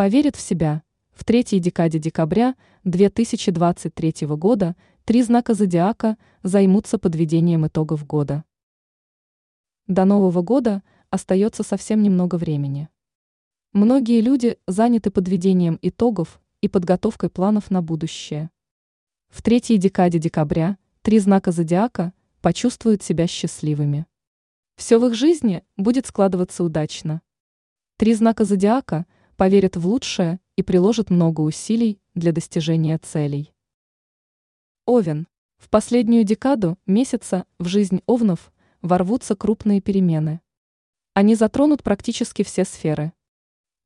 поверит в себя. В третьей декаде декабря 2023 года три знака зодиака займутся подведением итогов года. До Нового года остается совсем немного времени. Многие люди заняты подведением итогов и подготовкой планов на будущее. В третьей декаде декабря три знака зодиака почувствуют себя счастливыми. Все в их жизни будет складываться удачно. Три знака зодиака поверят в лучшее и приложат много усилий для достижения целей. Овен. В последнюю декаду месяца в жизнь овнов ворвутся крупные перемены. Они затронут практически все сферы.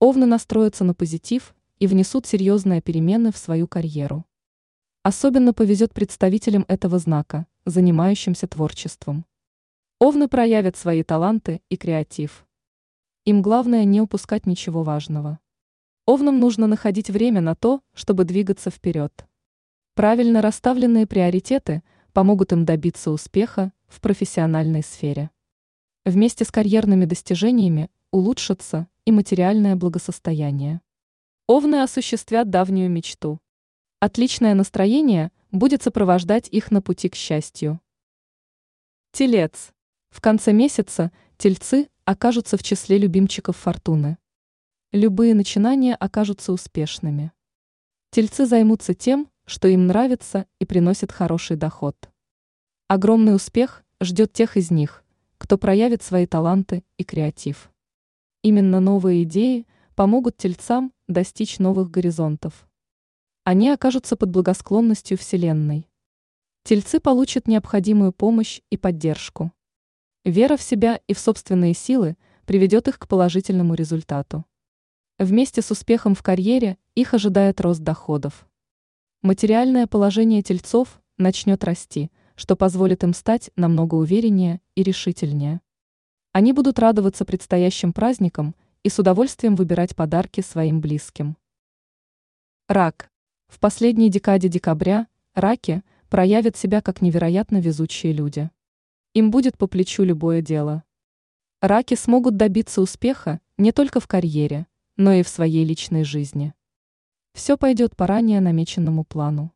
Овны настроятся на позитив и внесут серьезные перемены в свою карьеру. Особенно повезет представителям этого знака, занимающимся творчеством. Овны проявят свои таланты и креатив. Им главное не упускать ничего важного. Овнам нужно находить время на то, чтобы двигаться вперед. Правильно расставленные приоритеты помогут им добиться успеха в профессиональной сфере. Вместе с карьерными достижениями улучшится и материальное благосостояние. Овны осуществят давнюю мечту. Отличное настроение будет сопровождать их на пути к счастью. Телец. В конце месяца тельцы окажутся в числе любимчиков фортуны. Любые начинания окажутся успешными. Тельцы займутся тем, что им нравится и приносит хороший доход. Огромный успех ждет тех из них, кто проявит свои таланты и креатив. Именно новые идеи помогут тельцам достичь новых горизонтов. Они окажутся под благосклонностью Вселенной. Тельцы получат необходимую помощь и поддержку. Вера в себя и в собственные силы приведет их к положительному результату. Вместе с успехом в карьере их ожидает рост доходов. Материальное положение тельцов начнет расти, что позволит им стать намного увереннее и решительнее. Они будут радоваться предстоящим праздникам и с удовольствием выбирать подарки своим близким. Рак. В последней декаде декабря раки проявят себя как невероятно везучие люди. Им будет по плечу любое дело. Раки смогут добиться успеха не только в карьере, но и в своей личной жизни. Все пойдет по ранее намеченному плану.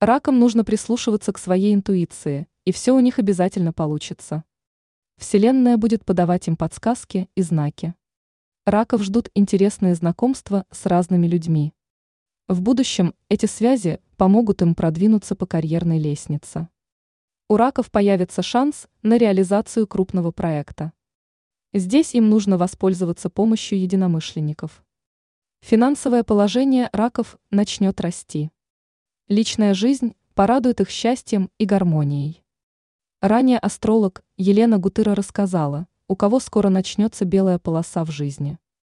Ракам нужно прислушиваться к своей интуиции, и все у них обязательно получится. Вселенная будет подавать им подсказки и знаки. Раков ждут интересные знакомства с разными людьми. В будущем эти связи помогут им продвинуться по карьерной лестнице у раков появится шанс на реализацию крупного проекта. Здесь им нужно воспользоваться помощью единомышленников. Финансовое положение раков начнет расти. Личная жизнь порадует их счастьем и гармонией. Ранее астролог Елена Гутыра рассказала, у кого скоро начнется белая полоса в жизни.